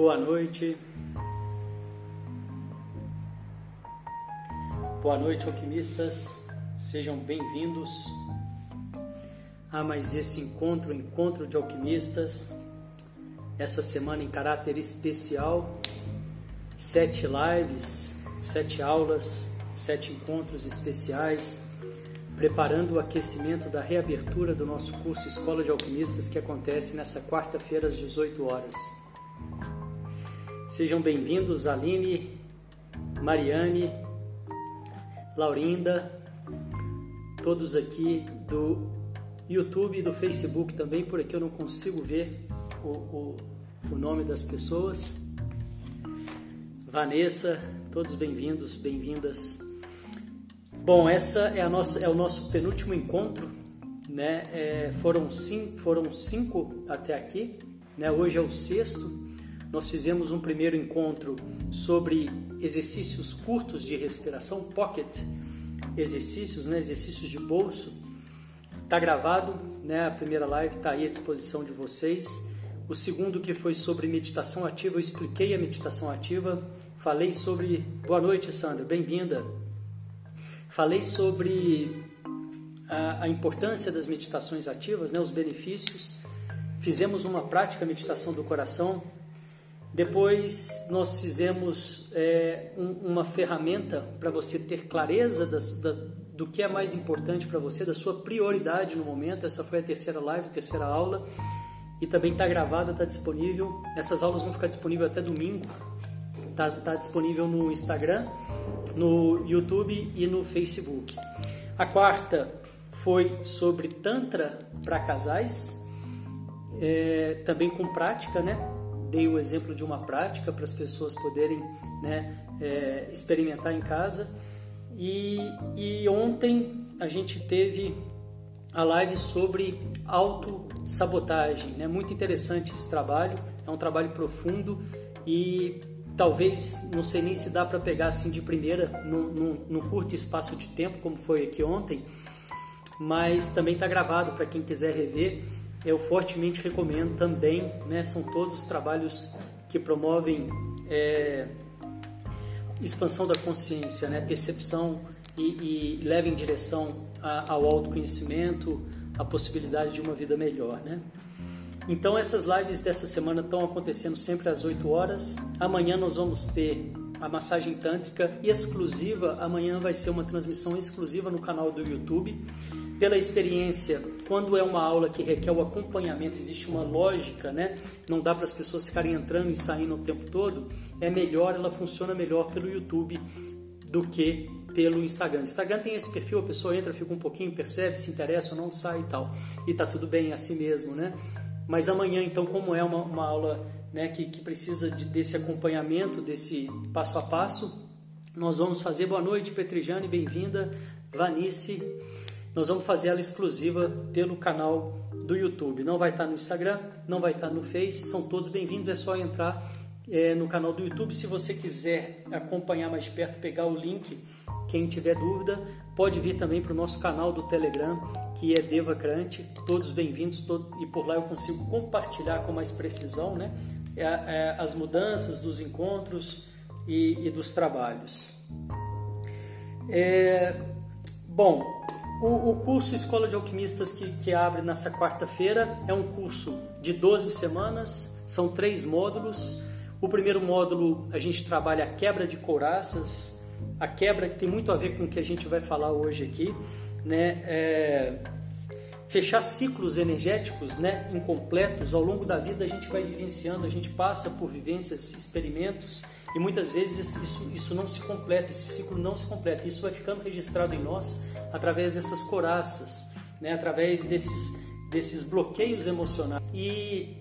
Boa noite. Boa noite, alquimistas. Sejam bem-vindos a mais esse encontro, encontro de alquimistas. Essa semana em caráter especial, sete lives, sete aulas, sete encontros especiais, preparando o aquecimento da reabertura do nosso curso Escola de Alquimistas que acontece nessa quarta-feira às 18 horas. Sejam bem-vindos, Aline, Mariane, Laurinda, todos aqui do YouTube e do Facebook também, por aqui eu não consigo ver o, o, o nome das pessoas. Vanessa, todos bem-vindos, bem-vindas. Bom, essa é, a nossa, é o nosso penúltimo encontro, né? É, foram, cinco, foram cinco até aqui, né? Hoje é o sexto nós fizemos um primeiro encontro sobre exercícios curtos de respiração, pocket exercícios, né, exercícios de bolso. Está gravado, né, a primeira live está aí à disposição de vocês. O segundo que foi sobre meditação ativa, eu expliquei a meditação ativa, falei sobre... Boa noite, Sandra, bem-vinda. Falei sobre a, a importância das meditações ativas, né, os benefícios. Fizemos uma prática meditação do coração, depois nós fizemos é, um, uma ferramenta para você ter clareza das, da, do que é mais importante para você, da sua prioridade no momento. Essa foi a terceira live, a terceira aula. E também está gravada, está disponível. Essas aulas vão ficar disponíveis até domingo. Está tá disponível no Instagram, no YouTube e no Facebook. A quarta foi sobre Tantra para casais, é, também com prática, né? Dei o exemplo de uma prática para as pessoas poderem né, é, experimentar em casa. E, e ontem a gente teve a live sobre autossabotagem. Né? Muito interessante esse trabalho, é um trabalho profundo e talvez, não sei nem se dá para pegar assim de primeira, num, curto espaço de tempo, como foi aqui ontem, mas também está gravado para quem quiser rever eu fortemente recomendo também, né, são todos trabalhos que promovem é, expansão da consciência, né, percepção e, e levam em direção a, ao autoconhecimento, a possibilidade de uma vida melhor, né? Então essas lives dessa semana estão acontecendo sempre às 8 horas. Amanhã nós vamos ter a massagem tântrica exclusiva. Amanhã vai ser uma transmissão exclusiva no canal do YouTube pela experiência, quando é uma aula que requer o acompanhamento, existe uma lógica, né? Não dá para as pessoas ficarem entrando e saindo o tempo todo. É melhor, ela funciona melhor pelo YouTube do que pelo Instagram. Instagram tem esse perfil, a pessoa entra, fica um pouquinho, percebe, se interessa ou não sai e tal. E tá tudo bem, é assim mesmo, né? Mas amanhã, então, como é uma, uma aula né, que, que precisa de, desse acompanhamento, desse passo a passo, nós vamos fazer. Boa noite, Petrijane, bem-vinda. Vanice, nós vamos fazer ela exclusiva pelo canal do YouTube. Não vai estar no Instagram, não vai estar no Face, são todos bem-vindos, é só entrar é, no canal do YouTube. Se você quiser acompanhar mais perto, pegar o link, quem tiver dúvida, pode vir também para o nosso canal do Telegram, que é Devacrante. Todos bem-vindos todo, e por lá eu consigo compartilhar com mais precisão né, é, é, as mudanças dos encontros e, e dos trabalhos. É, bom, o, o, curso Escola de Alquimistas que, que abre nessa quarta-feira é um curso de 12 semanas, são três módulos. O primeiro módulo a gente trabalha a quebra de couraças, a quebra que tem muito a ver com o que a gente vai falar hoje aqui, né? É, fechar ciclos energéticos, né? Incompletos ao longo da vida a gente vai vivenciando, a gente passa por vivências, experimentos e muitas vezes isso, isso não se completa, esse ciclo não se completa. Isso vai ficando registrado em nós através dessas coraças, né? através desses, desses bloqueios emocionais. E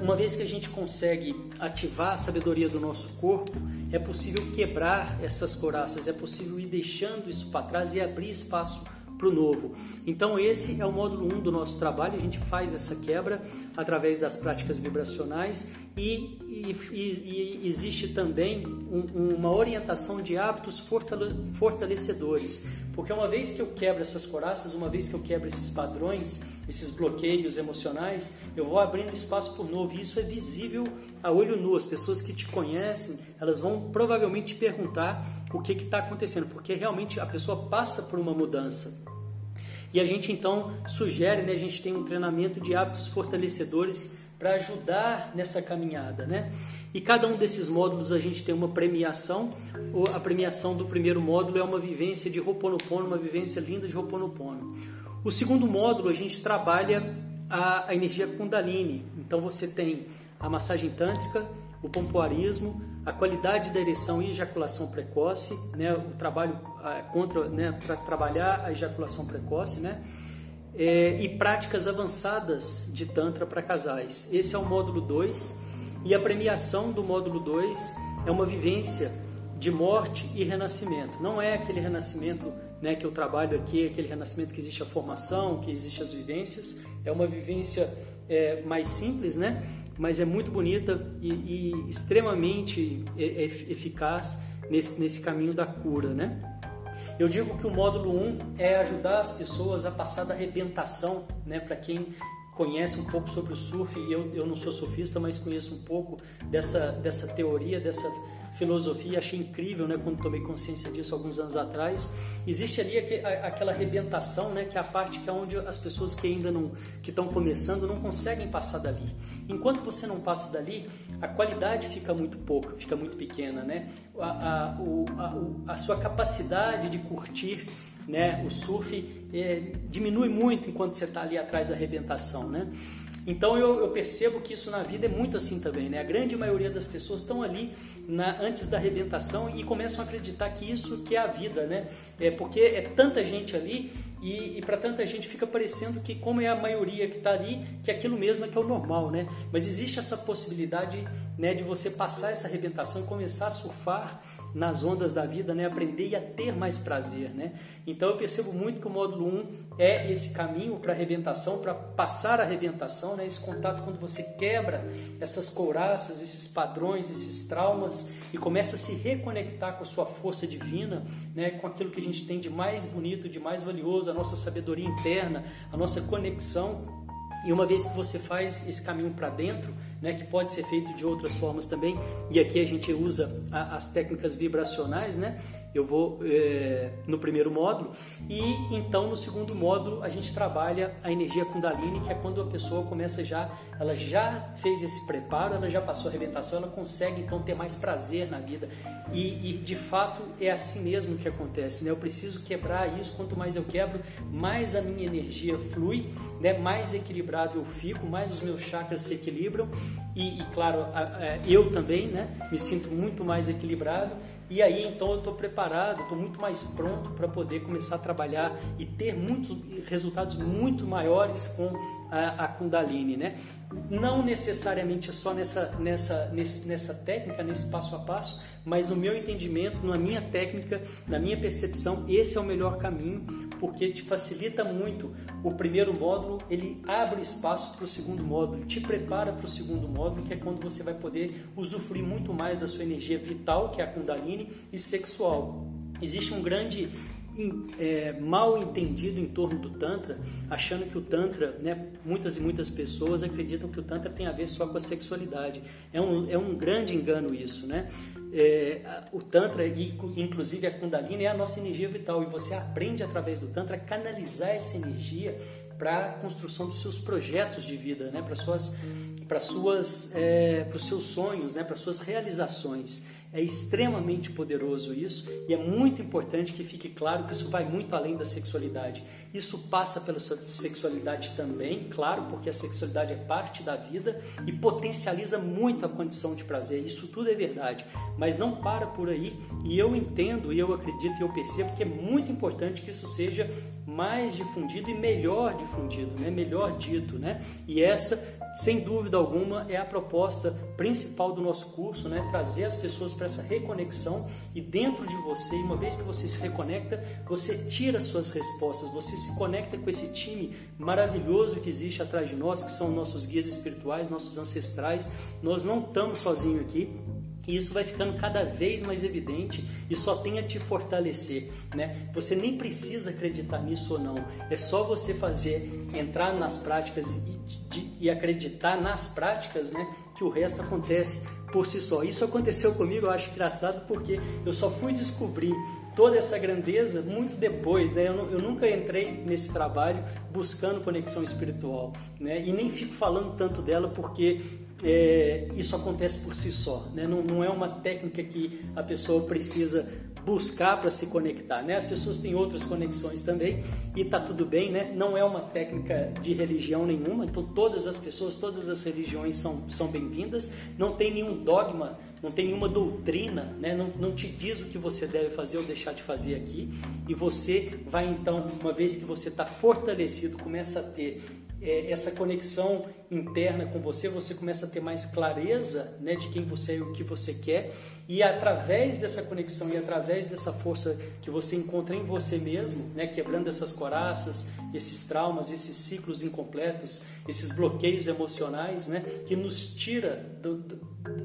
uma vez que a gente consegue ativar a sabedoria do nosso corpo, é possível quebrar essas coraças, é possível ir deixando isso para trás e abrir espaço para o novo. Então esse é o módulo 1 um do nosso trabalho, a gente faz essa quebra. Através das práticas vibracionais e, e, e, existe também um, uma orientação de hábitos fortalecedores, porque uma vez que eu quebro essas coraças, uma vez que eu quebro esses padrões, esses bloqueios emocionais, eu vou abrindo espaço para o novo e isso é visível a olho nu. As pessoas que te conhecem, elas vão provavelmente te perguntar o que está acontecendo, porque realmente a pessoa passa por uma mudança. E a gente então sugere, né, a gente tem um treinamento de hábitos fortalecedores para ajudar nessa caminhada, né? E cada um desses módulos a gente tem uma premiação. A premiação do primeiro módulo é uma vivência de Ho'oponopono, uma vivência linda de Ho'oponopono. O segundo módulo a gente trabalha a, a energia Kundalini. Então você tem a massagem tântrica, o pompoarismo, a qualidade da ereção e ejaculação precoce, né, o trabalho contra, né, para trabalhar a ejaculação precoce, né, é, e práticas avançadas de Tantra para casais. Esse é o módulo 2 e a premiação do módulo 2 é uma vivência de morte e renascimento. Não é aquele renascimento né, que eu trabalho aqui, aquele renascimento que existe a formação, que existe as vivências. É uma vivência é, mais simples, né? Mas é muito bonita e, e extremamente eficaz nesse, nesse caminho da cura, né? Eu digo que o módulo 1 é ajudar as pessoas a passar da arrebentação, né? Para quem conhece um pouco sobre o surf, e eu, eu não sou surfista, mas conheço um pouco dessa, dessa teoria, dessa filosofia, achei incrível, né, quando tomei consciência disso alguns anos atrás. Existe ali aquela arrebentação, né, que é a parte que é onde as pessoas que ainda não que estão começando não conseguem passar dali. Enquanto você não passa dali, a qualidade fica muito pouca, fica muito pequena, né? A, a, o, a, a sua capacidade de curtir né, o surf é, diminui muito enquanto você está ali atrás da arrebentação, né? Então eu, eu, percebo que isso na vida é muito assim também, né? A grande maioria das pessoas estão ali na, antes da arrebentação e começam a acreditar que isso que é a vida, né? É porque é tanta gente ali e, e para tanta gente fica parecendo que como é a maioria que está ali, que aquilo mesmo é que é o normal, né? Mas existe essa possibilidade, né, de você passar essa arrebentação e começar a surfar nas ondas da vida, né? aprender a ter mais prazer. Né? Então eu percebo muito que o módulo 1 é esse caminho para a arrebentação, para passar a arrebentação, né? esse contato quando você quebra essas couraças, esses padrões, esses traumas e começa a se reconectar com a sua força divina, né? com aquilo que a gente tem de mais bonito, de mais valioso, a nossa sabedoria interna, a nossa conexão e uma vez que você faz esse caminho para dentro, né, que pode ser feito de outras formas também, e aqui a gente usa a, as técnicas vibracionais, né? Eu vou é, no primeiro módulo e então no segundo módulo a gente trabalha a energia Kundalini, que é quando a pessoa começa já, ela já fez esse preparo, ela já passou a arrebentação, ela consegue então ter mais prazer na vida e, e de fato é assim mesmo que acontece, né? Eu preciso quebrar isso, quanto mais eu quebro, mais a minha energia flui, né? Mais equilibrado eu fico, mais os meus chakras se equilibram e, e claro, a, a, eu também, né? Me sinto muito mais equilibrado e aí então eu estou preparado, estou muito mais pronto para poder começar a trabalhar e ter muitos resultados muito maiores com a, a Kundalini, né? Não necessariamente só nessa, nessa, nessa técnica, nesse passo a passo, mas no meu entendimento, na minha técnica, na minha percepção, esse é o melhor caminho, porque te facilita muito. O primeiro módulo, ele abre espaço para o segundo módulo, te prepara para o segundo módulo, que é quando você vai poder usufruir muito mais da sua energia vital, que é a Kundalini, e sexual. Existe um grande é, mal entendido em torno do Tantra, achando que o Tantra, né, muitas e muitas pessoas acreditam que o Tantra tem a ver só com a sexualidade. É um, é um grande engano isso, né? É, o Tantra, e inclusive a Kundalini, é a nossa energia vital e você aprende através do Tantra a canalizar essa energia para a construção dos seus projetos de vida, né? para suas, para suas, é, para os seus sonhos, né? para suas realizações. É extremamente poderoso isso e é muito importante que fique claro que isso vai muito além da sexualidade. Isso passa pela sexualidade também, claro, porque a sexualidade é parte da vida e potencializa muito a condição de prazer. Isso tudo é verdade, mas não para por aí. E eu entendo, e eu acredito e eu percebo que é muito importante que isso seja mais difundido e melhor difundido, né? melhor dito. Né? E essa sem dúvida alguma, é a proposta principal do nosso curso, né? trazer as pessoas para essa reconexão e dentro de você, uma vez que você se reconecta, você tira suas respostas, você se conecta com esse time maravilhoso que existe atrás de nós, que são nossos guias espirituais, nossos ancestrais. Nós não estamos sozinhos aqui, e isso vai ficando cada vez mais evidente e só tem a te fortalecer, né? Você nem precisa acreditar nisso ou não. É só você fazer, entrar nas práticas e, de, e acreditar nas práticas, né? Que o resto acontece por si só. Isso aconteceu comigo, eu acho engraçado porque eu só fui descobrir toda essa grandeza muito depois, né? Eu, eu, nunca entrei nesse trabalho buscando conexão espiritual, né? E nem fico falando tanto dela porque é, isso acontece por si só, né? não, não é uma técnica que a pessoa precisa buscar para se conectar, né? As pessoas têm outras conexões também e tá tudo bem, né? Não é uma técnica de religião nenhuma, então todas as pessoas, todas as religiões são, são bem-vindas, não tem nenhum dogma, não tem nenhuma doutrina, né? Não, não te diz o que você deve fazer ou deixar de fazer aqui e você vai então, uma vez que você está fortalecido, começa a ter é, essa conexão interna com você, você começa a ter mais clareza né, de quem você é e o que você quer, e através dessa conexão e através dessa força que você encontra em você mesmo, né, quebrando essas coraças, esses traumas, esses ciclos incompletos, esses bloqueios emocionais, né, que nos tira do,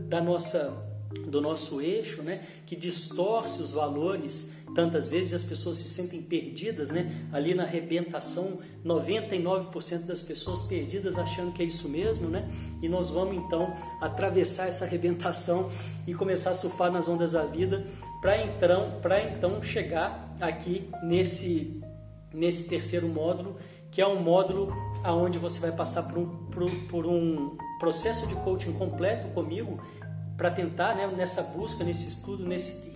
da nossa do nosso eixo, né, que distorce os valores. Tantas vezes as pessoas se sentem perdidas, né, ali na arrebentação, 99% das pessoas perdidas achando que é isso mesmo, né? E nós vamos então atravessar essa arrebentação e começar a surfar nas ondas da vida para então, para então chegar aqui nesse nesse terceiro módulo, que é um módulo aonde você vai passar por um, por, por um processo de coaching completo comigo para tentar, né, nessa busca, nesse estudo, nesse,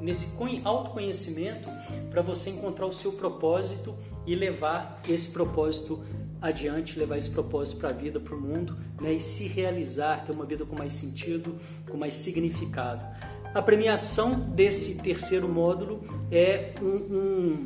nesse autoconhecimento, para você encontrar o seu propósito e levar esse propósito adiante, levar esse propósito para a vida, para o mundo, né, e se realizar, ter uma vida com mais sentido, com mais significado. A premiação desse terceiro módulo é um, um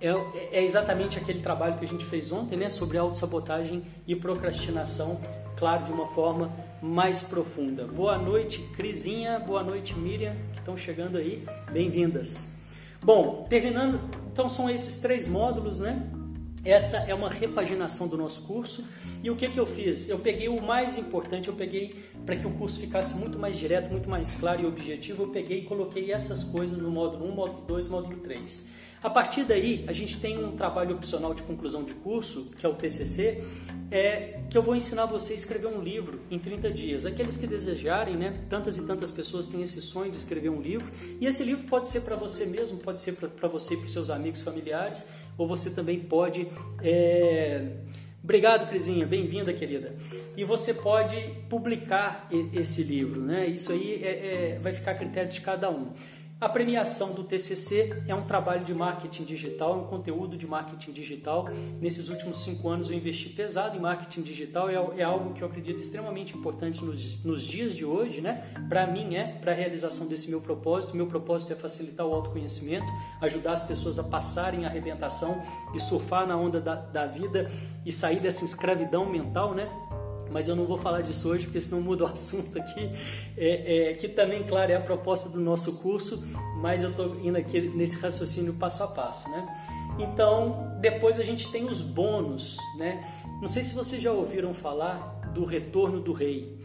é, é, exatamente aquele trabalho que a gente fez ontem, né, sobre autossabotagem e procrastinação, claro, de uma forma mais profunda. Boa noite, Crisinha, boa noite, Miriam, que estão chegando aí, bem-vindas. Bom, terminando, então são esses três módulos, né? Essa é uma repaginação do nosso curso. E o que, que eu fiz? Eu peguei o mais importante, eu peguei para que o curso ficasse muito mais direto, muito mais claro e objetivo, eu peguei e coloquei essas coisas no módulo 1, módulo 2, módulo 3. A partir daí, a gente tem um trabalho opcional de conclusão de curso, que é o TCC, é, que eu vou ensinar você a escrever um livro em 30 dias. Aqueles que desejarem, né? Tantas e tantas pessoas têm esse sonho de escrever um livro, e esse livro pode ser para você mesmo, pode ser para você e para seus amigos, familiares, ou você também pode. É... Obrigado, Crisinha, bem-vinda, querida. E você pode publicar esse livro, né? Isso aí é, é, vai ficar a critério de cada um. A premiação do TCC é um trabalho de marketing digital, um conteúdo de marketing digital. Nesses últimos cinco anos eu investi pesado em marketing digital, é, é algo que eu acredito extremamente importante nos, nos dias de hoje, né? Para mim é, para a realização desse meu propósito. Meu propósito é facilitar o autoconhecimento, ajudar as pessoas a passarem a arrebentação e surfar na onda da, da vida e sair dessa escravidão mental, né? Mas eu não vou falar disso hoje porque senão muda o assunto aqui, é, é, que também, claro, é a proposta do nosso curso, mas eu estou indo aqui nesse raciocínio passo a passo, né? Então, depois a gente tem os bônus, né? Não sei se vocês já ouviram falar do retorno do rei.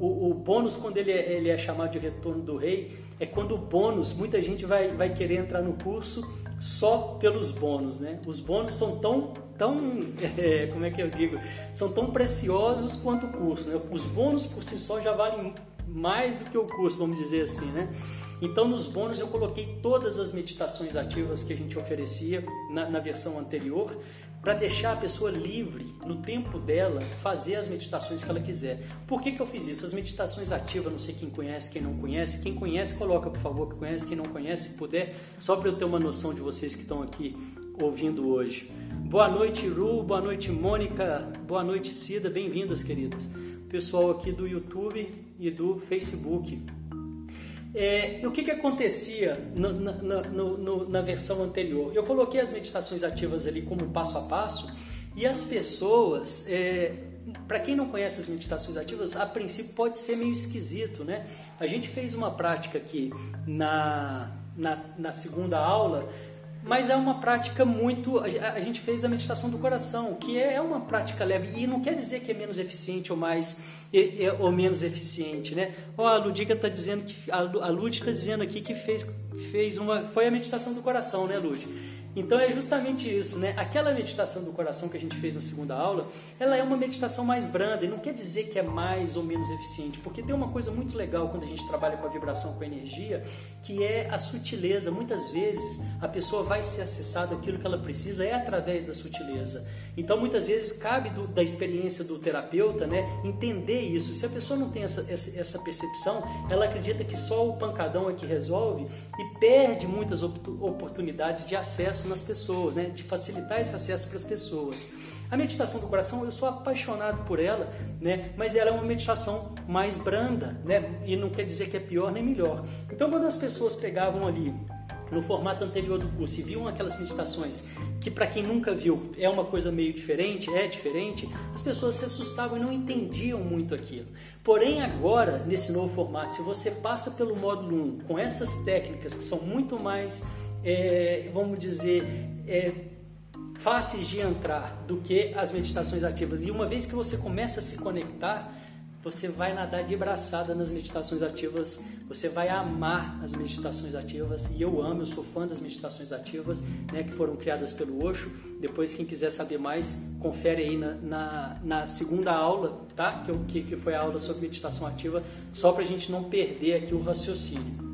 O, o bônus, quando ele é, ele é chamado de retorno do rei, é quando o bônus, muita gente vai, vai querer entrar no curso só pelos bônus, né? Os bônus são tão, tão, é, como é que eu digo, são tão preciosos quanto o curso, né? Os bônus por si só já valem mais do que o curso, vamos dizer assim, né? Então, nos bônus eu coloquei todas as meditações ativas que a gente oferecia na, na versão anterior, para deixar a pessoa livre no tempo dela fazer as meditações que ela quiser. Por que, que eu fiz isso? As meditações ativas, não sei quem conhece, quem não conhece. Quem conhece, coloca por favor que conhece. Quem não conhece, puder, só para eu ter uma noção de vocês que estão aqui ouvindo hoje. Boa noite, Ru. Boa noite, Mônica. Boa noite, Cida. Bem-vindas, queridas. Pessoal aqui do YouTube e do Facebook. É, o que, que acontecia na, na, versão anterior? Eu coloquei as meditações ativas ali como passo a passo e as pessoas é, para quem não conhece as meditações ativas, a princípio pode ser meio esquisito, né? A gente fez uma prática aqui na, na, na segunda aula, mas é uma prática muito. A gente fez a meditação do coração, que é uma prática leve e não quer dizer que é menos eficiente ou mais ou menos eficiente, né? Ó, a Ludica está dizendo que a Lud está dizendo aqui que fez fez uma foi a meditação do coração, né, Lud? Então é justamente isso, né? Aquela meditação do coração que a gente fez na segunda aula, ela é uma meditação mais branda e não quer dizer que é mais ou menos eficiente, porque tem uma coisa muito legal quando a gente trabalha com a vibração, com a energia, que é a sutileza. Muitas vezes a pessoa vai ser acessada aquilo que ela precisa é através da sutileza. Então muitas vezes cabe do, da experiência do terapeuta, né, entender isso. Se a pessoa não tem essa, essa, essa percepção, ela acredita que só o pancadão é que resolve e perde muitas oportunidades de acesso nas pessoas, né? de facilitar esse acesso para as pessoas. A meditação do coração, eu sou apaixonado por ela, né? mas ela é uma meditação mais branda, né? e não quer dizer que é pior nem melhor. Então, quando as pessoas pegavam ali no formato anterior do curso e viam aquelas meditações que para quem nunca viu é uma coisa meio diferente, é diferente, as pessoas se assustavam e não entendiam muito aquilo. Porém agora, nesse novo formato, se você passa pelo módulo 1 com essas técnicas que são muito mais é, vamos dizer, é, fáceis de entrar do que as meditações ativas. E uma vez que você começa a se conectar, você vai nadar de braçada nas meditações ativas, você vai amar as meditações ativas, e eu amo, eu sou fã das meditações ativas, né, que foram criadas pelo Osho. Depois, quem quiser saber mais, confere aí na, na, na segunda aula, tá? Que, que foi a aula sobre meditação ativa, só para a gente não perder aqui o raciocínio.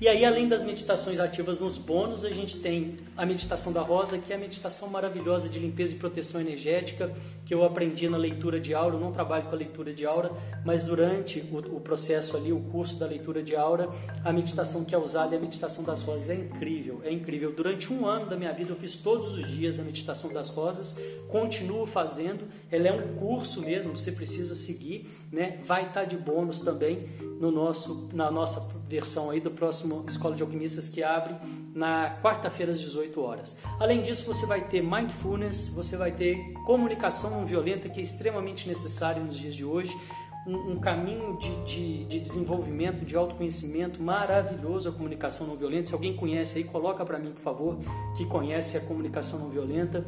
E aí, além das meditações ativas nos bônus, a gente tem a meditação da rosa, que é a meditação maravilhosa de limpeza e proteção energética, que eu aprendi na leitura de aura. Eu não trabalho com a leitura de aura, mas durante o, o processo ali, o curso da leitura de aura, a meditação que é usada é a meditação das rosas. É incrível, é incrível. Durante um ano da minha vida, eu fiz todos os dias a meditação das rosas, continuo fazendo. Ela é um curso mesmo, você precisa seguir, né? Vai estar de bônus também no nosso, na nossa versão aí do próximo Escola de Alquimistas que abre na quarta-feira às 18 horas. Além disso, você vai ter mindfulness, você vai ter comunicação não violenta que é extremamente necessário nos dias de hoje. Um, um caminho de, de, de, desenvolvimento, de autoconhecimento maravilhoso a comunicação não violenta. Se alguém conhece aí, coloca para mim, por favor, que conhece a comunicação não violenta.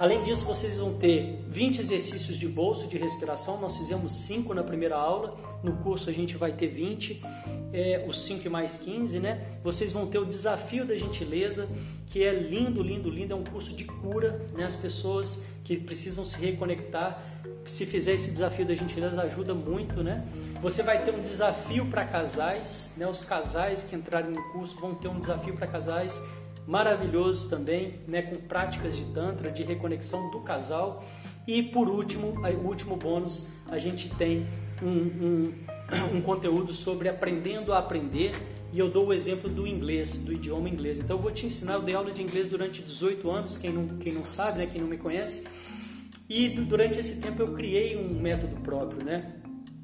Além disso, vocês vão ter 20 exercícios de bolso de respiração. Nós fizemos 5 na primeira aula. No curso a gente vai ter 20, é, os 5 e mais 15, né? Vocês vão ter o desafio da gentileza, que é lindo, lindo, lindo. É um curso de cura, né? As pessoas que precisam se reconectar, se fizer esse desafio da gentileza, ajuda muito, né? Você vai ter um desafio para casais, né? Os casais que entrarem no curso vão ter um desafio para casais maravilhoso também, né, com práticas de Tantra, de reconexão do casal. E por último, o último bônus, a gente tem um, um, um conteúdo sobre aprendendo a aprender. E eu dou o exemplo do inglês, do idioma inglês. Então eu vou te ensinar, eu dei aula de inglês durante 18 anos, quem não, quem não sabe, né, quem não me conhece. E durante esse tempo eu criei um método próprio, né?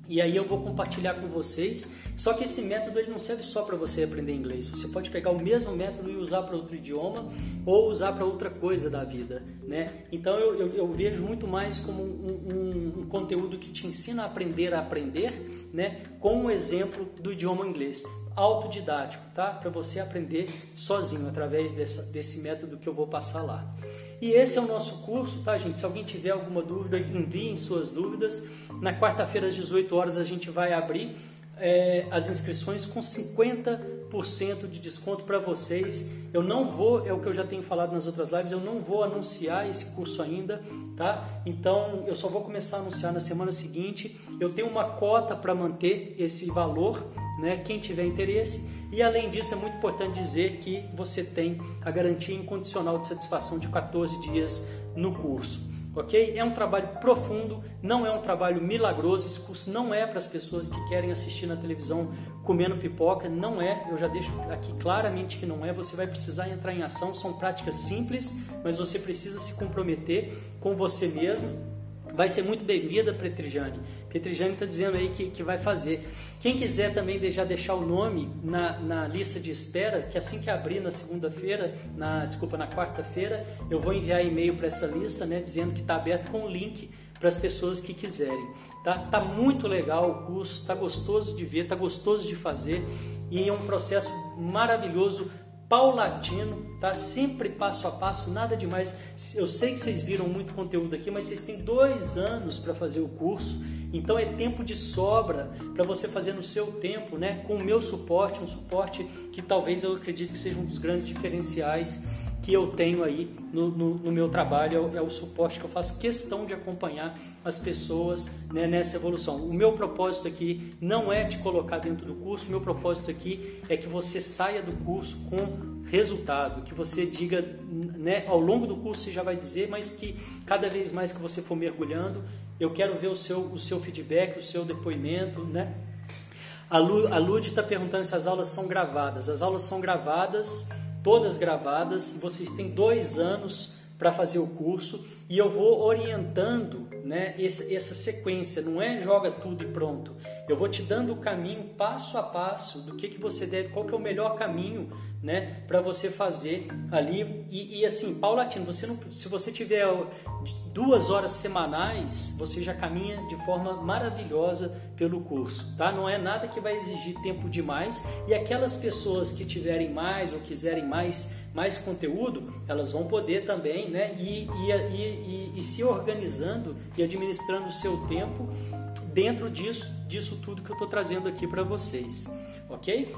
E aí eu vou compartilhar com vocês. Só que esse método ele não serve só para você aprender inglês. Você pode pegar o mesmo método e usar para outro idioma ou usar para outra coisa da vida, né? Então eu, eu, eu vejo muito mais como um, um, um, conteúdo que te ensina a aprender a aprender, né? Com um exemplo do idioma inglês, autodidático, tá? Para você aprender sozinho através dessa, desse método que eu vou passar lá. E esse é o nosso curso, tá, gente? Se alguém tiver alguma dúvida, enviem suas dúvidas. Na quarta-feira, às 18 horas, a gente vai abrir é, as inscrições com 50% de desconto para vocês. Eu não vou, é o que eu já tenho falado nas outras lives, eu não vou anunciar esse curso ainda, tá? Então eu só vou começar a anunciar na semana seguinte. Eu tenho uma cota para manter esse valor, né? Quem tiver interesse. E além disso, é muito importante dizer que você tem a garantia incondicional de satisfação de 14 dias no curso. Ok? É um trabalho profundo, não é um trabalho milagroso. Esse curso não é para as pessoas que querem assistir na televisão comendo pipoca, não é. Eu já deixo aqui claramente que não é. Você vai precisar entrar em ação. São práticas simples, mas você precisa se comprometer com você mesmo. Vai ser muito bem-vinda, Petrijane. Petrijane está dizendo aí que, que vai fazer. Quem quiser também já deixar o nome na, na lista de espera, que assim que abrir na segunda-feira, na desculpa, na quarta-feira, eu vou enviar e-mail para essa lista, né, dizendo que está aberto com o link para as pessoas que quiserem. Tá? tá muito legal o curso, tá gostoso de ver, tá gostoso de fazer e é um processo maravilhoso paulatino, tá? Sempre passo a passo, nada demais. Eu sei que vocês viram muito conteúdo aqui, mas vocês têm dois anos para fazer o curso, então é tempo de sobra para você fazer no seu tempo, né? Com o meu suporte, um suporte que talvez eu acredite que seja um dos grandes diferenciais que eu tenho aí no, no, no meu trabalho, é o, é o, suporte que eu faço questão de acompanhar as pessoas né, nessa evolução. O meu propósito aqui não é te colocar dentro do curso, o meu propósito aqui é que você saia do curso com resultado, que você diga, né, ao longo do curso você já vai dizer, mas que cada vez mais que você for mergulhando, eu quero ver o seu, o seu feedback, o seu depoimento, né? A Lud está perguntando se as aulas são gravadas. As aulas são gravadas todas gravadas. Vocês têm dois anos para fazer o curso e eu vou orientando né, essa, essa sequência. Não é joga tudo e pronto. Eu vou te dando o caminho passo a passo do que, que você deve, qual que é o melhor caminho né, para você fazer ali. E, e, assim, paulatino, você não, se você tiver duas horas semanais, você já caminha de forma maravilhosa pelo curso, tá? Não é nada que vai exigir tempo demais. E aquelas pessoas que tiverem mais ou quiserem mais, mais conteúdo, elas vão poder também, né, ir, ir, ir, ir se organizando e administrando o seu tempo dentro disso, disso tudo que eu estou trazendo aqui para vocês, ok?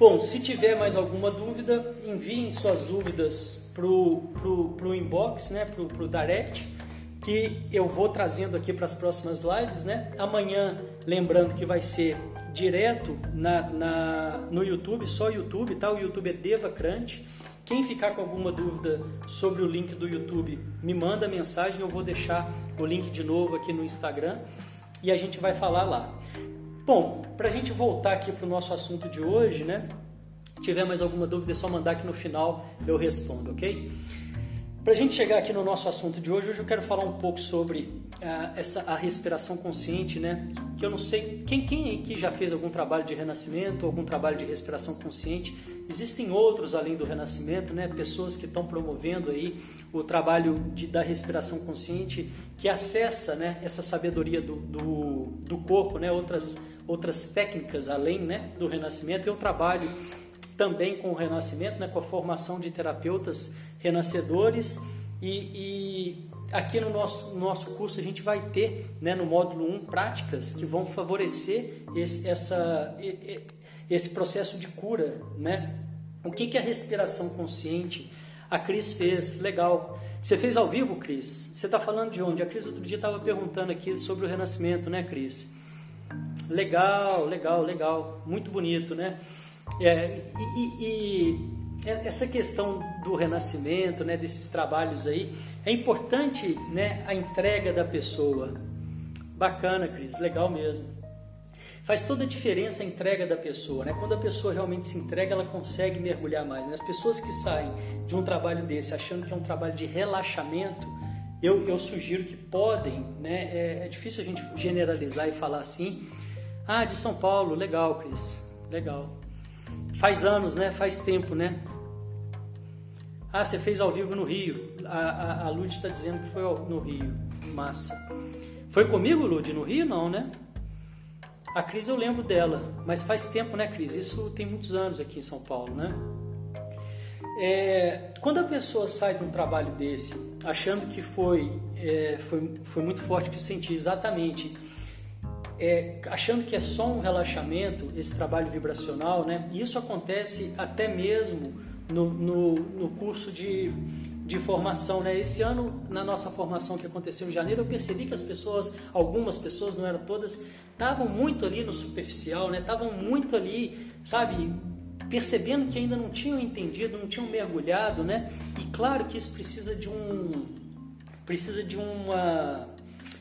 Bom, se tiver mais alguma dúvida, enviem suas dúvidas pro, pro, pro inbox, né, pro, pro direct, que eu vou trazendo aqui para as próximas lives, né? Amanhã, lembrando que vai ser direto na, na, no YouTube, só YouTube, tá? O YouTube é Devacrante. Quem ficar com alguma dúvida sobre o link do YouTube, me manda mensagem, eu vou deixar o link de novo aqui no Instagram e a gente vai falar lá. Bom, para a gente voltar aqui para o nosso assunto de hoje, né? Se tiver mais alguma dúvida, é só mandar que no final eu respondo, ok? Para a gente chegar aqui no nosso assunto de hoje, hoje eu quero falar um pouco sobre uh, essa a respiração consciente, né? Que eu não sei quem quem aqui já fez algum trabalho de renascimento, algum trabalho de respiração consciente. Existem outros além do renascimento, né? Pessoas que estão promovendo aí o trabalho de, da respiração consciente, que acessa, né? Essa sabedoria do, do, do corpo, né? Outras outras técnicas além né, do renascimento. Eu trabalho também com o renascimento, né, com a formação de terapeutas renascedores e, e aqui no nosso, nosso curso a gente vai ter, né, no módulo 1, práticas que vão favorecer esse, essa, esse processo de cura. Né? O que, que a respiração consciente a Cris fez? Legal. Você fez ao vivo, Cris? Você está falando de onde? A Cris outro dia estava perguntando aqui sobre o renascimento, né, Cris? Legal, legal, legal. Muito bonito, né? É, e, e, essa questão do renascimento, né, desses trabalhos aí, é importante né, a entrega da pessoa. Bacana, Cris, legal mesmo. Faz toda a diferença a entrega da pessoa, né? Quando a pessoa realmente se entrega, ela consegue mergulhar mais. Né? As pessoas que saem de um trabalho desse achando que é um trabalho de relaxamento, eu, eu sugiro que podem, né? É, é difícil a gente generalizar e falar assim, ah, de São Paulo, legal, Cris. Legal. Faz anos, né? Faz tempo, né? Ah, você fez ao vivo no Rio. A, a, a Lud está dizendo que foi no Rio. Massa. Foi comigo, Lud? No Rio, não, né? A Cris eu lembro dela, mas faz tempo, né, Cris? Isso tem muitos anos aqui em São Paulo, né? É, quando a pessoa sai de um trabalho desse, achando que foi, é, foi, foi muito forte, que eu senti exatamente é, achando que é só um relaxamento, esse trabalho vibracional, né? Isso acontece até mesmo no, no, no curso de, de formação, né? Esse ano, na nossa formação que aconteceu em janeiro, eu percebi que as pessoas, algumas pessoas, não eram todas, estavam muito ali no superficial, né? Estavam muito ali, sabe? Percebendo que ainda não tinham entendido, não tinham mergulhado, né? E claro que isso precisa de um, precisa de uma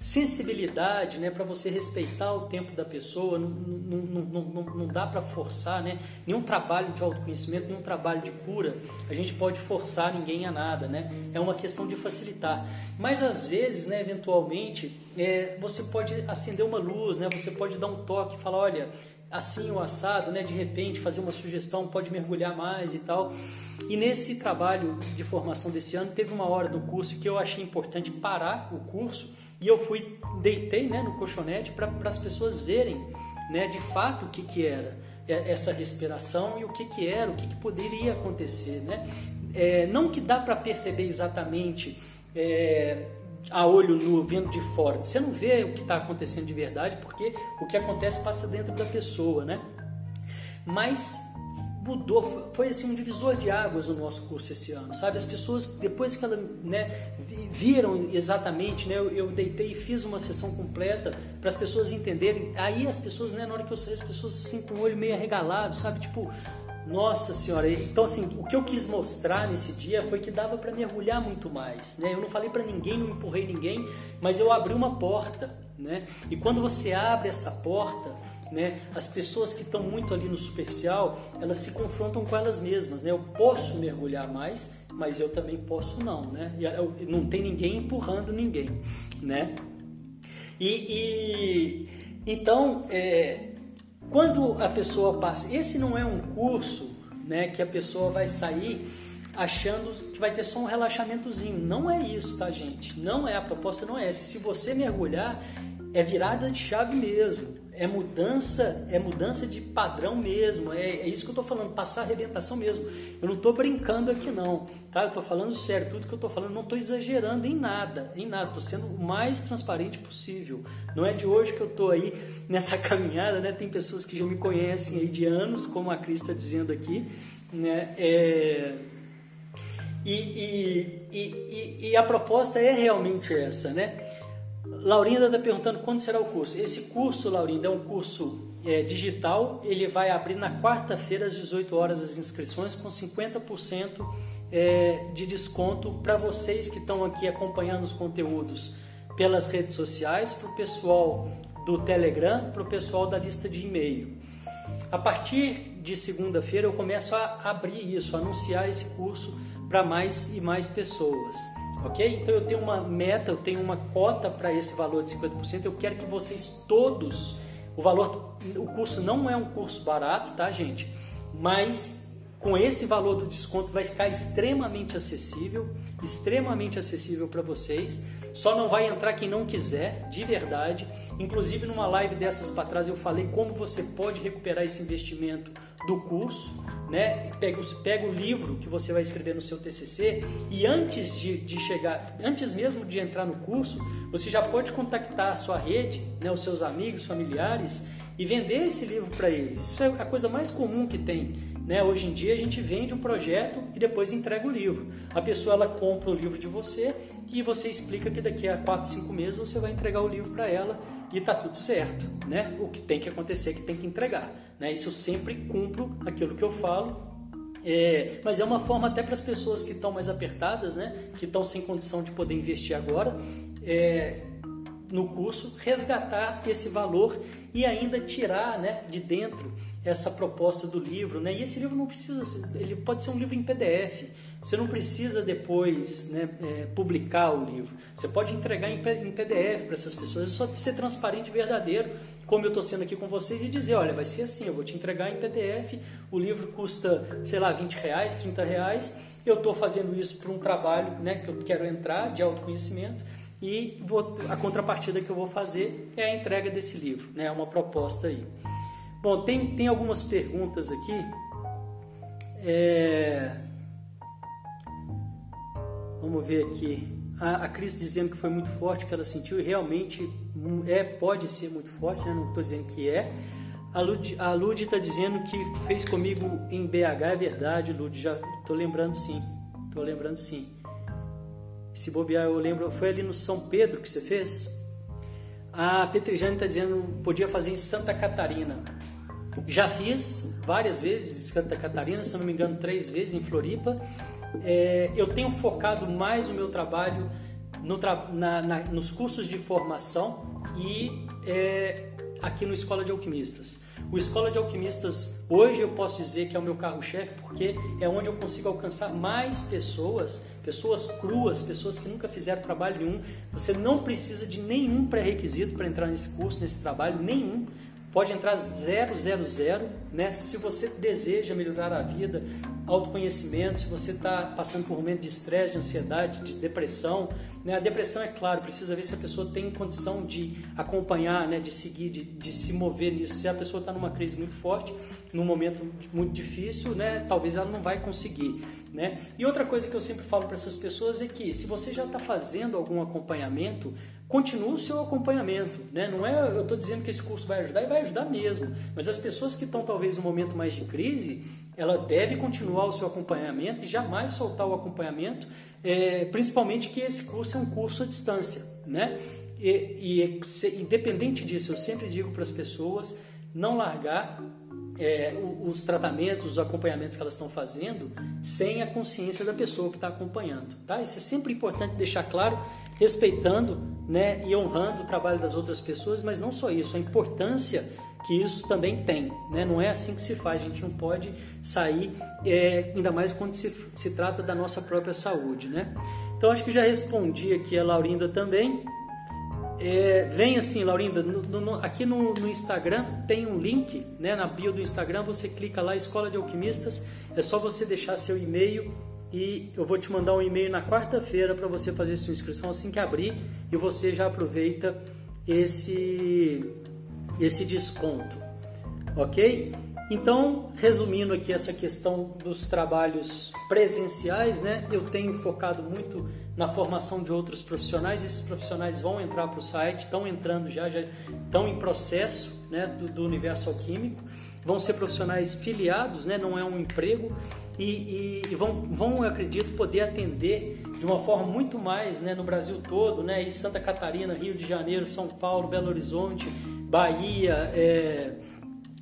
sensibilidade, né, para você respeitar o tempo da pessoa, não, não, não, não, dá para forçar, né, nenhum trabalho de autoconhecimento, nenhum trabalho de cura, a gente pode forçar ninguém a nada, né, é uma questão de facilitar, mas às vezes, né, eventualmente, é, você pode acender uma luz, né, você pode dar um toque, falar, olha, assim o assado, né, de repente fazer uma sugestão, pode mergulhar mais e tal, e nesse trabalho de formação desse ano, teve uma hora do curso que eu achei importante parar o curso e eu fui, deitei né, no colchonete para as pessoas verem né, de fato o que, que era essa respiração e o que, que era, o que, que poderia acontecer. Né? É, não que dá para perceber exatamente é, a olho nu, vendo de fora. Você não vê o que está acontecendo de verdade, porque o que acontece passa dentro da pessoa, né? Mas mudou, foi assim um divisor de águas o nosso curso esse ano, sabe? As pessoas, depois que elas né, viram exatamente, né, eu, eu, deitei e fiz uma sessão completa para as pessoas entenderem. Aí as pessoas, né, na hora que eu saí, as pessoas assim com o olho meio arregalado, sabe? Tipo, nossa senhora, então assim, o que eu quis mostrar nesse dia foi que dava para mergulhar muito mais, né? Eu não falei para ninguém, não empurrei ninguém, mas eu abri uma porta, né? E quando você abre essa porta, né? As pessoas que estão muito ali no superficial, elas se confrontam com elas mesmas, né? Eu posso mergulhar mais, mas eu também posso não, né? E eu, não tem ninguém empurrando ninguém, né? E, e então, é, quando a pessoa passa, esse não é um curso, né? Que a pessoa vai sair achando que vai ter só um relaxamentozinho. Não é isso, tá, gente? Não é a proposta, não é essa. Se você mergulhar, é virada de chave mesmo é mudança, é mudança de padrão mesmo. É, é isso que eu estou falando, passar arrebentação mesmo. Eu não estou brincando aqui não, tá? Eu estou falando sério, tudo que eu estou falando, não estou exagerando em nada, em nada. Estou sendo o mais transparente possível. Não é de hoje que eu estou aí nessa caminhada, né? Tem pessoas que já me conhecem aí de anos, como a Cris está dizendo aqui, né? É... E, e, e, e, a proposta é realmente essa, né? Laurinda está perguntando quando será o curso. Esse curso, Laurinda, é um curso é, digital. Ele vai abrir na quarta-feira às 18 horas as inscrições com 50% é, de desconto para vocês que estão aqui acompanhando os conteúdos pelas redes sociais, para o pessoal do Telegram, para o pessoal da lista de e-mail. A partir de segunda-feira eu começo a abrir isso, a anunciar esse curso para mais e mais pessoas ok? Então eu tenho uma meta, eu tenho uma cota para esse valor de 50%. Eu quero que vocês todos, o valor, o curso não é um curso barato, tá, gente? Mas com esse valor do desconto vai ficar extremamente acessível, extremamente acessível para vocês. Só não vai entrar quem não quiser, de verdade. Inclusive numa live dessas para trás eu falei como você pode recuperar esse investimento do curso, né? Pega, pega o livro que você vai escrever no seu TCC e antes de, de chegar, antes mesmo de entrar no curso, você já pode contactar a sua rede, né, os seus amigos, familiares e vender esse livro para eles. Isso é a coisa mais comum que tem. Né? Hoje em dia a gente vende um projeto e depois entrega o livro. A pessoa ela compra o livro de você e você explica que daqui a 4, 5 meses você vai entregar o livro para ela e está tudo certo. Né? O que tem que acontecer é que tem que entregar. Né? Isso eu sempre cumpro aquilo que eu falo. É, mas é uma forma até para as pessoas que estão mais apertadas, né? que estão sem condição de poder investir agora, é, no curso, resgatar esse valor e ainda tirar né, de dentro essa proposta do livro, né? E esse livro não precisa, ele pode ser um livro em PDF. Você não precisa depois né, é, publicar o livro. Você pode entregar em PDF para essas pessoas. É só ser transparente e verdadeiro, como eu estou sendo aqui com vocês, e dizer, olha, vai ser assim, eu vou te entregar em PDF, o livro custa, sei lá, 20 reais, 30 reais, eu estou fazendo isso para um trabalho né, que eu quero entrar de autoconhecimento, e vou, a contrapartida que eu vou fazer é a entrega desse livro, né, é uma proposta aí. Bom, tem, tem algumas perguntas aqui. É... Vamos ver aqui. A, a Cris dizendo que foi muito forte, que ela sentiu, e realmente é, pode ser muito forte, né? não estou dizendo que é. A Lud, está dizendo que fez comigo em BH, é verdade, Lud, já estou lembrando sim, estou lembrando sim. Se bobear, eu lembro, foi ali no São Pedro que você fez? A Petrijane está dizendo podia fazer em Santa Catarina. Já fiz várias vezes em Santa Catarina, se não me engano, três vezes em Floripa. É, eu tenho focado mais o meu trabalho no tra na, na, nos cursos de formação e é, aqui no Escola de Alquimistas. O Escola de Alquimistas hoje eu posso dizer que é o meu carro-chefe porque é onde eu consigo alcançar mais pessoas, pessoas cruas, pessoas que nunca fizeram trabalho nenhum. Você não precisa de nenhum pré-requisito para entrar nesse curso, nesse trabalho, nenhum pode entrar 000, né? Se você deseja melhorar a vida, autoconhecimento, se você está passando por um momento de estresse, de ansiedade, de depressão, né? A depressão, é claro, precisa ver se a pessoa tem condição de acompanhar, né? de seguir, de, de se mover nisso. Se a pessoa está numa crise muito forte, num momento muito difícil, né? talvez ela não vai conseguir. Né? E outra coisa que eu sempre falo para essas pessoas é que se você já está fazendo algum acompanhamento, continue o seu acompanhamento. Né? Não é, eu estou dizendo que esse curso vai ajudar e vai ajudar mesmo, mas as pessoas que estão talvez no momento mais de crise, ela deve continuar o seu acompanhamento e jamais soltar o acompanhamento, é, principalmente que esse curso é um curso à distância. Né? E, e independente disso, eu sempre digo para as pessoas não largar é, os tratamentos, os acompanhamentos que elas estão fazendo sem a consciência da pessoa que está acompanhando. Tá? Isso é sempre importante deixar claro, respeitando né, e honrando o trabalho das outras pessoas, mas não só isso, a importância que isso também tem. Né? Não é assim que se faz, a gente não pode sair, é, ainda mais quando se, se trata da nossa própria saúde. Né? Então acho que já respondi aqui a Laurinda também. É, vem assim, Laurinda, no, no, aqui no, no, Instagram tem um link, né, na bio do Instagram, você clica lá, Escola de Alquimistas, é só você deixar seu e-mail e eu vou te mandar um e-mail na quarta-feira para você fazer sua inscrição assim que abrir e você já aproveita esse, esse desconto, ok? Então, resumindo aqui essa questão dos trabalhos presenciais, né? Eu tenho focado muito na formação de outros profissionais. Esses profissionais vão entrar para o site, estão entrando já, já estão em processo, né, do, do universo alquímico. Vão ser profissionais filiados, né? Não é um emprego e, e, e vão, vão, eu acredito, poder atender de uma forma muito mais, né, no Brasil todo, né? Em Santa Catarina, Rio de Janeiro, São Paulo, Belo Horizonte, Bahia. É,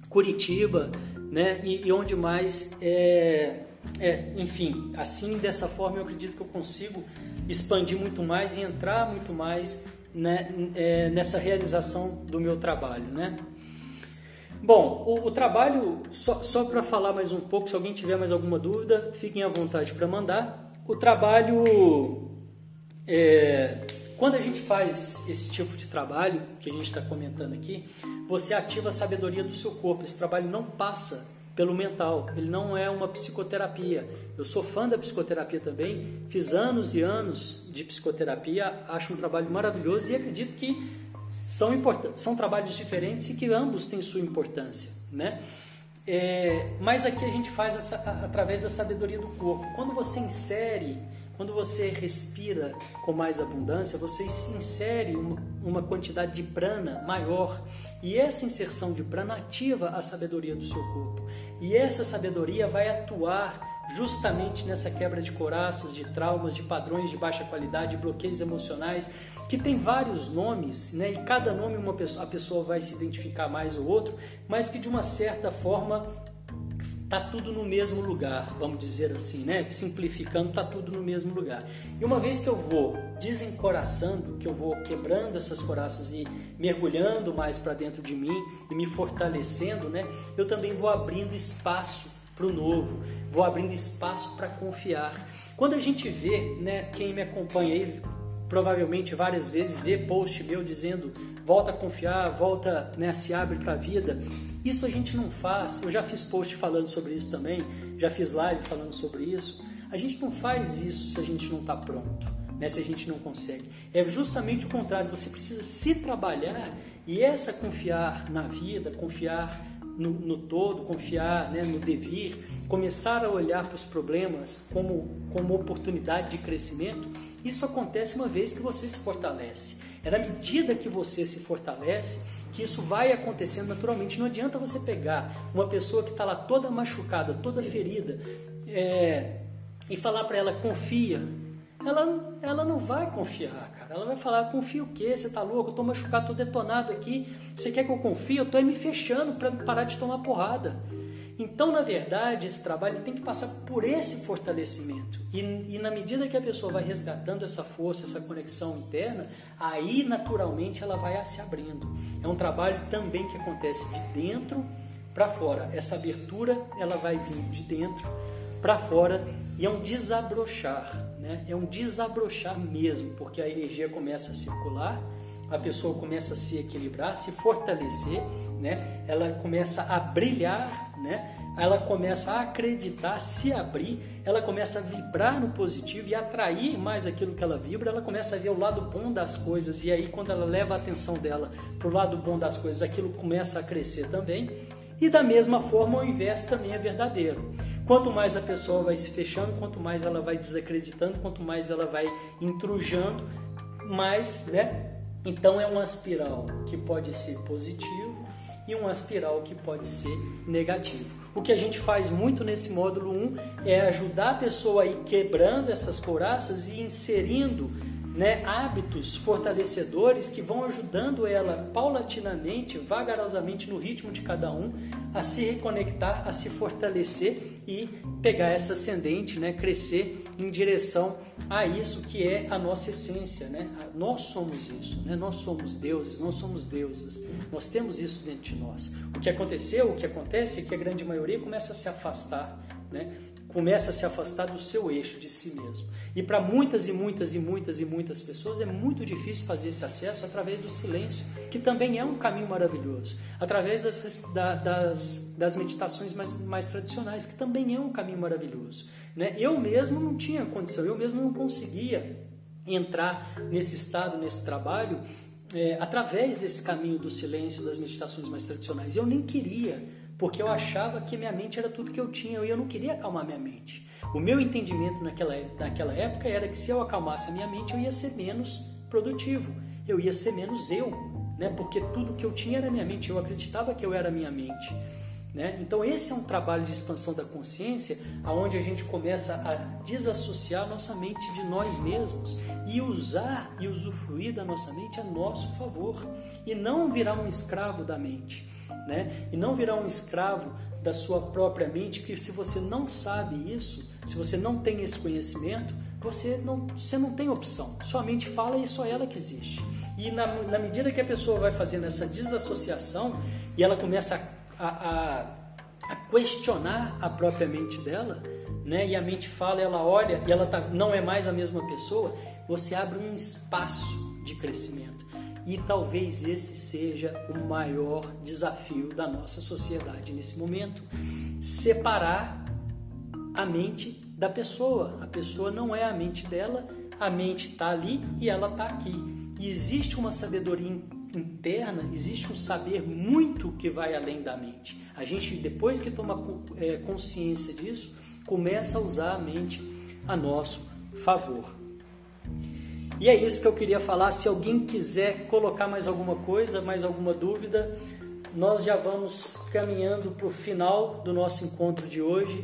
Curitiba, né? E, e onde mais é, é, enfim, assim dessa forma eu acredito que eu consigo expandir muito mais e entrar muito mais né, é, nessa realização do meu trabalho, né? Bom, o, o trabalho, só, só para falar mais um pouco, se alguém tiver mais alguma dúvida, fiquem à vontade para mandar. O trabalho é, quando a gente faz esse tipo de trabalho que a gente está comentando aqui, você ativa a sabedoria do seu corpo. Esse trabalho não passa pelo mental, ele não é uma psicoterapia. Eu sou fã da psicoterapia também, fiz anos e anos de psicoterapia, acho um trabalho maravilhoso e acredito que são, são trabalhos diferentes e que ambos têm sua importância, né? É, mas aqui a gente faz essa, através da sabedoria do corpo. Quando você insere quando você respira com mais abundância, você insere uma quantidade de prana maior e essa inserção de prana ativa a sabedoria do seu corpo. E essa sabedoria vai atuar justamente nessa quebra de coraças, de traumas, de padrões de baixa qualidade, de bloqueios emocionais, que tem vários nomes, né? E cada nome uma pessoa, a pessoa vai se identificar mais ou outro, mas que de uma certa forma tá tudo no mesmo lugar, vamos dizer assim, né? Simplificando, tá tudo no mesmo lugar. E uma vez que eu vou desencoraçando, que eu vou quebrando essas coraças e mergulhando mais para dentro de mim e me fortalecendo, né? Eu também vou abrindo espaço para o novo, vou abrindo espaço para confiar. Quando a gente vê, né, quem me acompanha aí provavelmente várias vezes vê post meu dizendo volta a confiar, volta, né, se abre para a vida. Isso a gente não faz. Eu já fiz post falando sobre isso também, já fiz live falando sobre isso. A gente não faz isso se a gente não está pronto, né, se a gente não consegue. É justamente o contrário. Você precisa se trabalhar e essa confiar na vida, confiar no, no todo, confiar né, no devir, começar a olhar para os problemas como, como oportunidade de crescimento. Isso acontece uma vez que você se fortalece. É na medida que você se fortalece que isso vai acontecendo naturalmente. Não adianta você pegar uma pessoa que está lá toda machucada, toda ferida, é, e falar para ela confia. Ela, ela não vai confiar, cara. Ela vai falar, confia o quê? Você está louco? Eu estou machucado, estou detonado aqui. Você quer que eu confie? Eu estou me fechando para parar de tomar porrada. Então, na verdade, esse trabalho tem que passar por esse fortalecimento. E, e, na medida que a pessoa vai resgatando essa força, essa conexão interna, aí naturalmente ela vai se abrindo. É um trabalho também que acontece de dentro para fora. Essa abertura ela vai vir de dentro para fora e é um desabrochar, né? É um desabrochar mesmo, porque a energia começa a circular, a pessoa começa a se equilibrar, se fortalecer né? Ela começa a brilhar, né? Ela começa a acreditar, se abrir, ela começa a vibrar no positivo e atrair mais aquilo que ela vibra, ela começa a ver o lado bom das coisas e aí quando ela leva a atenção dela para o lado bom das coisas, aquilo começa a crescer também. E da mesma forma, o inverso também é verdadeiro. Quanto mais a pessoa vai se fechando, quanto mais ela vai desacreditando, quanto mais ela vai intrujando, mais, né? Então é uma espiral que pode ser positivo e uma espiral que pode ser negativo. O que a gente faz muito nesse módulo 1 é ajudar a pessoa a ir quebrando essas couraças e inserindo né, hábitos fortalecedores que vão ajudando ela paulatinamente, vagarosamente no ritmo de cada um, a se reconectar, a se fortalecer e pegar essa ascendente, né, crescer em direção a isso que é a nossa essência, né? Nós somos isso, né? Nós somos deuses, nós somos deusas. Nós temos isso dentro de nós. O que aconteceu, o que acontece é que a grande maioria começa a se afastar, né? Começa a se afastar do seu eixo de si mesmo. E para muitas e muitas e muitas e muitas pessoas é muito difícil fazer esse acesso através do silêncio, que também é um caminho maravilhoso. Através das, das, das meditações mais, mais tradicionais, que também é um caminho maravilhoso. Né? Eu mesmo não tinha condição, eu mesmo não conseguia entrar nesse estado, nesse trabalho, é, através desse caminho do silêncio, das meditações mais tradicionais. Eu nem queria, porque eu achava que minha mente era tudo que eu tinha e eu não queria acalmar minha mente. O meu entendimento naquela, naquela época era que se eu acalmasse a minha mente, eu ia ser menos produtivo, eu ia ser menos eu, né? porque tudo que eu tinha era minha mente, eu acreditava que eu era minha mente. Né? Então esse é um trabalho de expansão da consciência, aonde a gente começa a desassociar nossa mente de nós mesmos e usar e usufruir da nossa mente a nosso favor e não virar um escravo da mente, né? E não virar um escravo da sua própria mente, que se você não sabe isso, se você não tem esse conhecimento, você não, você não tem opção. Sua mente fala e é só ela que existe. E na, na medida que a pessoa vai fazendo essa desassociação e ela começa a, a, a questionar a própria mente dela, né? E a mente fala, ela olha e ela tá, não é mais a mesma pessoa. Você abre um espaço de crescimento. E talvez esse seja o maior desafio da nossa sociedade nesse momento: separar a mente da pessoa. A pessoa não é a mente dela, a mente está ali e ela está aqui. E existe uma sabedoria interna, existe um saber muito que vai além da mente. A gente, depois que toma é, consciência disso, começa a usar a mente a nosso favor. E é isso que eu queria falar. Se alguém quiser colocar mais alguma coisa, mais alguma dúvida, nós já vamos caminhando para o final do nosso encontro de hoje.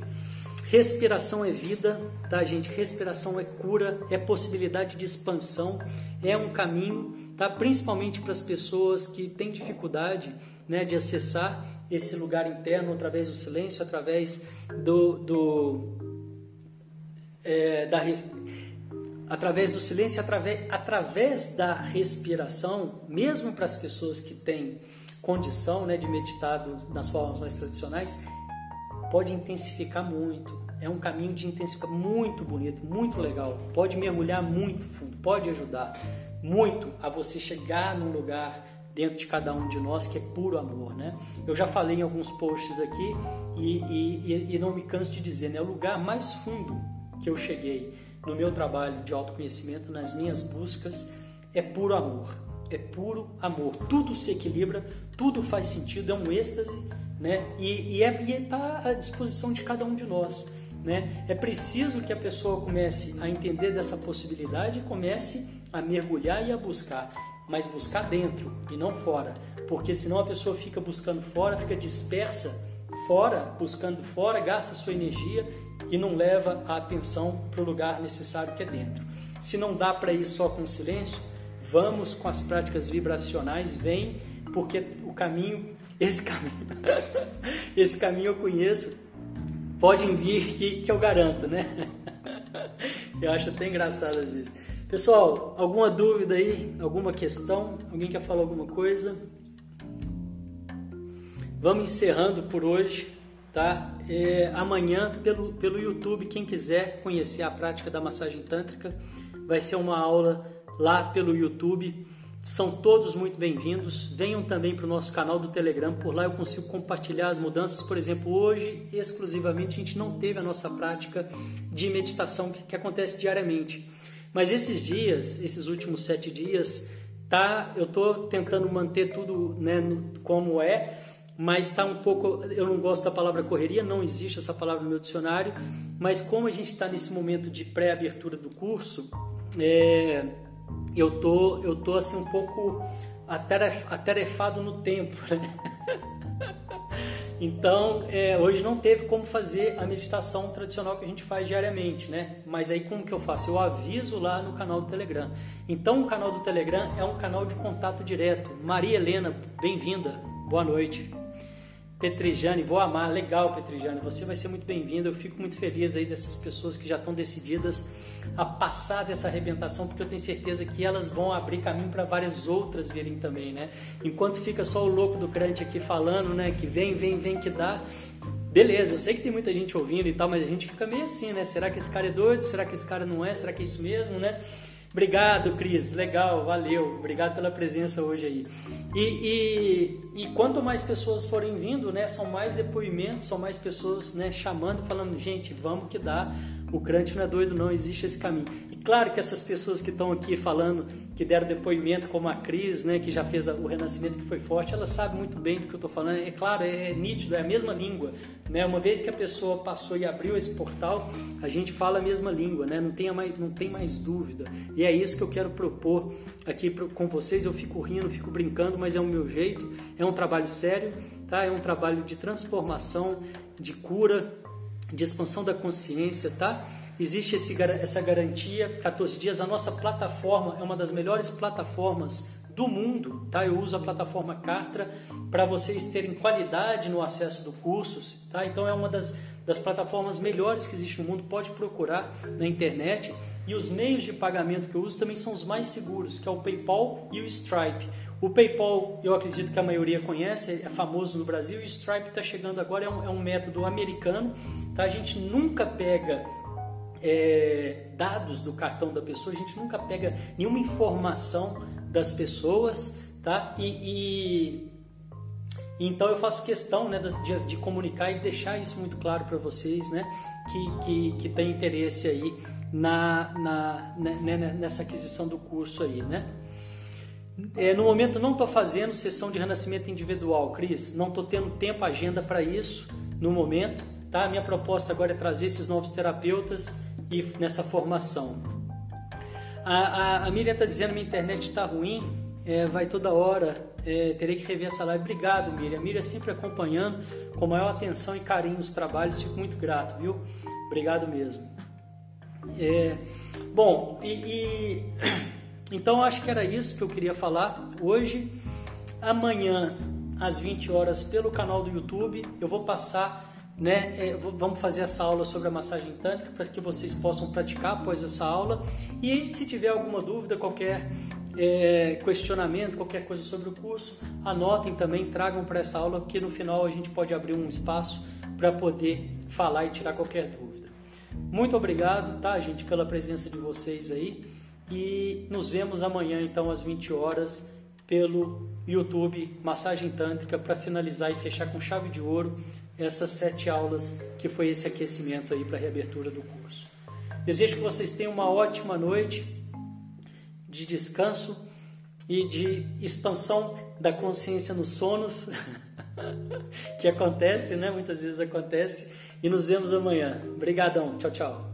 Respiração é vida, tá, gente? Respiração é cura, é possibilidade de expansão, é um caminho, tá? Principalmente para as pessoas que têm dificuldade, né, de acessar esse lugar interno através do silêncio, através do, do é, da através do silêncio, através, através da respiração, mesmo para as pessoas que têm condição né, de meditar nas formas mais tradicionais, pode intensificar muito. É um caminho de intensificar muito bonito, muito legal. Pode mergulhar muito fundo, pode ajudar muito a você chegar num lugar dentro de cada um de nós que é puro amor, né? Eu já falei em alguns posts aqui e, e, e não me canso de dizer, né? O lugar mais fundo que eu cheguei no meu trabalho de autoconhecimento, nas minhas buscas, é puro amor. É puro amor. Tudo se equilibra, tudo faz sentido, é um êxtase, né? E, e é está à disposição de cada um de nós. Né? É preciso que a pessoa comece a entender dessa possibilidade e comece a mergulhar e a buscar, mas buscar dentro e não fora, porque senão a pessoa fica buscando fora, fica dispersa fora, buscando fora, gasta sua energia e não leva a atenção para o lugar necessário que é dentro. Se não dá para ir só com silêncio, vamos com as práticas vibracionais, vem, porque o caminho, esse caminho, esse caminho eu conheço, podem vir que, que eu garanto, né? Eu acho até engraçado às vezes. Pessoal, alguma dúvida aí? Alguma questão? Alguém quer falar alguma coisa? Vamos encerrando por hoje, tá? É, amanhã, pelo, pelo YouTube, quem quiser conhecer a prática da massagem tântrica, vai ser uma aula lá pelo YouTube. São todos muito bem-vindos. Venham também para o nosso canal do Telegram, por lá eu consigo compartilhar as mudanças. Por exemplo, hoje, exclusivamente, a gente não teve a nossa prática de meditação que, que acontece diariamente. Mas esses dias, esses últimos sete dias, tá, eu estou tentando manter tudo né, como é, mas está um pouco. Eu não gosto da palavra correria, não existe essa palavra no meu dicionário, mas como a gente está nesse momento de pré-abertura do curso, é, eu tô, eu tô assim um pouco atarefado no tempo. Né? Então, é, hoje não teve como fazer a meditação tradicional que a gente faz diariamente, né? Mas aí como que eu faço? Eu aviso lá no canal do Telegram. Então, o canal do Telegram é um canal de contato direto. Maria Helena, bem-vinda. Boa noite. Petrijane, vou amar, legal Petrijane, você vai ser muito bem-vindo. Eu fico muito feliz aí dessas pessoas que já estão decididas a passar dessa arrebentação, porque eu tenho certeza que elas vão abrir caminho para várias outras virem também, né? Enquanto fica só o louco do crente aqui falando, né, que vem, vem, vem que dá. Beleza, eu sei que tem muita gente ouvindo e tal, mas a gente fica meio assim, né? Será que esse cara é doido? Será que esse cara não é? Será que é isso mesmo, né? Obrigado, Cris. Legal, valeu. Obrigado pela presença hoje aí. E, e, e, quanto mais pessoas forem vindo, né, são mais depoimentos, são mais pessoas né, chamando, falando, gente, vamos que dá. O crente não é doido, não existe esse caminho. Claro que essas pessoas que estão aqui falando, que deram depoimento, como a Cris, né, que já fez o renascimento que foi forte, ela sabe muito bem do que eu estou falando. É claro, é nítido, é a mesma língua. Né? Uma vez que a pessoa passou e abriu esse portal, a gente fala a mesma língua, né? não, tem mais, não tem mais dúvida. E é isso que eu quero propor aqui com vocês. Eu fico rindo, fico brincando, mas é o meu jeito. É um trabalho sério, tá? é um trabalho de transformação, de cura, de expansão da consciência, tá? Existe esse, essa garantia, 14 dias. A nossa plataforma é uma das melhores plataformas do mundo, tá? Eu uso a plataforma Cartra para vocês terem qualidade no acesso do curso, tá? Então é uma das, das plataformas melhores que existe no mundo. Pode procurar na internet. E os meios de pagamento que eu uso também são os mais seguros, que é o PayPal e o Stripe. O PayPal, eu acredito que a maioria conhece, é famoso no Brasil, e o Stripe está chegando agora, é um, é um método americano. Tá? A gente nunca pega é, dados do cartão da pessoa, a gente nunca pega nenhuma informação das pessoas, tá? E, e então eu faço questão né, de, de, comunicar e deixar isso muito claro para vocês, né? Que, que, que tem interesse aí na, na, né, né, nessa aquisição do curso aí, né? É, no momento não estou fazendo sessão de renascimento individual, Cris. Não estou tendo tempo, agenda para isso no momento. Tá? A minha proposta agora é trazer esses novos terapeutas e nessa formação. A, a, a Miriam está dizendo que minha internet está ruim, é, vai toda hora, é, terei que rever essa live. Obrigado, Miriam. Miriam sempre acompanhando com maior atenção e carinho os trabalhos, fico muito grato, viu? Obrigado mesmo. É, bom, e, e então acho que era isso que eu queria falar hoje. Amanhã, às 20 horas, pelo canal do YouTube, eu vou passar né, é, vamos fazer essa aula sobre a massagem tântrica para que vocês possam praticar após essa aula. E se tiver alguma dúvida, qualquer é, questionamento, qualquer coisa sobre o curso, anotem também, tragam para essa aula, que no final a gente pode abrir um espaço para poder falar e tirar qualquer dúvida. Muito obrigado, tá, gente, pela presença de vocês aí. E nos vemos amanhã, então, às 20 horas, pelo YouTube Massagem Tântrica, para finalizar e fechar com chave de ouro essas sete aulas, que foi esse aquecimento aí para a reabertura do curso. Desejo que vocês tenham uma ótima noite de descanso e de expansão da consciência nos sonos, que acontece, né? Muitas vezes acontece. E nos vemos amanhã. Obrigadão. Tchau, tchau.